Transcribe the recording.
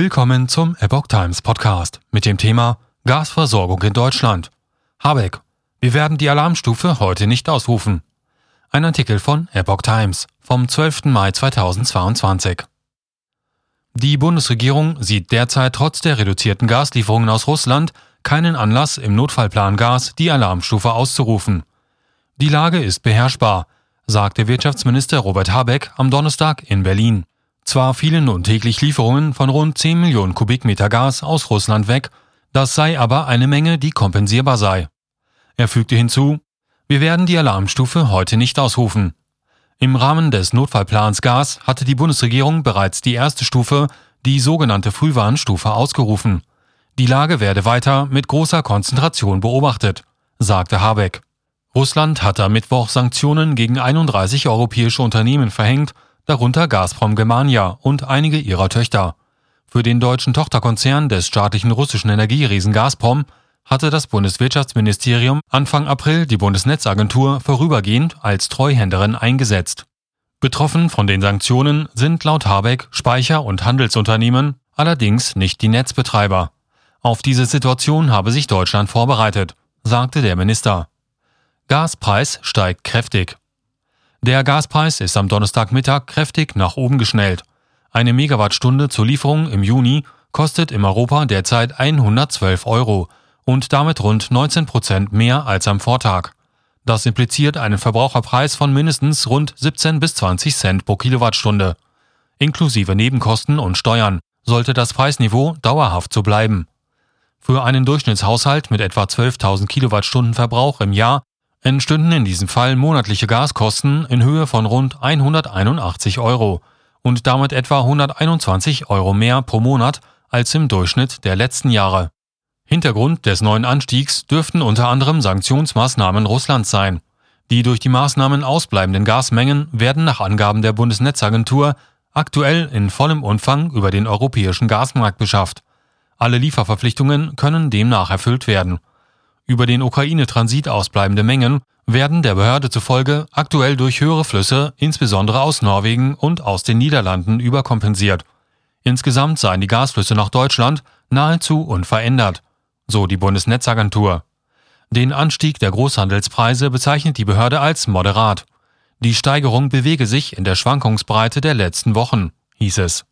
Willkommen zum Epoch Times Podcast mit dem Thema Gasversorgung in Deutschland. Habeck, wir werden die Alarmstufe heute nicht ausrufen. Ein Artikel von Epoch Times vom 12. Mai 2022. Die Bundesregierung sieht derzeit trotz der reduzierten Gaslieferungen aus Russland keinen Anlass, im Notfallplan Gas die Alarmstufe auszurufen. Die Lage ist beherrschbar, sagte Wirtschaftsminister Robert Habeck am Donnerstag in Berlin. Zwar fielen nun täglich Lieferungen von rund 10 Millionen Kubikmeter Gas aus Russland weg, das sei aber eine Menge, die kompensierbar sei. Er fügte hinzu, wir werden die Alarmstufe heute nicht ausrufen. Im Rahmen des Notfallplans Gas hatte die Bundesregierung bereits die erste Stufe, die sogenannte Frühwarnstufe, ausgerufen. Die Lage werde weiter mit großer Konzentration beobachtet, sagte Habeck. Russland hatte am Mittwoch Sanktionen gegen 31 europäische Unternehmen verhängt, darunter Gazprom Germania und einige ihrer Töchter. Für den deutschen Tochterkonzern des staatlichen russischen Energieriesen Gazprom hatte das Bundeswirtschaftsministerium Anfang April die Bundesnetzagentur vorübergehend als Treuhänderin eingesetzt. Betroffen von den Sanktionen sind laut Habeck Speicher- und Handelsunternehmen, allerdings nicht die Netzbetreiber. Auf diese Situation habe sich Deutschland vorbereitet, sagte der Minister. Gaspreis steigt kräftig. Der Gaspreis ist am Donnerstagmittag kräftig nach oben geschnellt. Eine Megawattstunde zur Lieferung im Juni kostet in Europa derzeit 112 Euro und damit rund 19 Prozent mehr als am Vortag. Das impliziert einen Verbraucherpreis von mindestens rund 17 bis 20 Cent pro Kilowattstunde. Inklusive Nebenkosten und Steuern sollte das Preisniveau dauerhaft so bleiben. Für einen Durchschnittshaushalt mit etwa 12.000 Kilowattstunden Verbrauch im Jahr entstünden in diesem Fall monatliche Gaskosten in Höhe von rund 181 Euro und damit etwa 121 Euro mehr pro Monat als im Durchschnitt der letzten Jahre. Hintergrund des neuen Anstiegs dürften unter anderem Sanktionsmaßnahmen Russlands sein. Die durch die Maßnahmen ausbleibenden Gasmengen werden nach Angaben der Bundesnetzagentur aktuell in vollem Umfang über den europäischen Gasmarkt beschafft. Alle Lieferverpflichtungen können demnach erfüllt werden. Über den Ukraine-Transit ausbleibende Mengen werden der Behörde zufolge aktuell durch höhere Flüsse, insbesondere aus Norwegen und aus den Niederlanden, überkompensiert. Insgesamt seien die Gasflüsse nach Deutschland nahezu unverändert, so die Bundesnetzagentur. Den Anstieg der Großhandelspreise bezeichnet die Behörde als moderat. Die Steigerung bewege sich in der Schwankungsbreite der letzten Wochen, hieß es.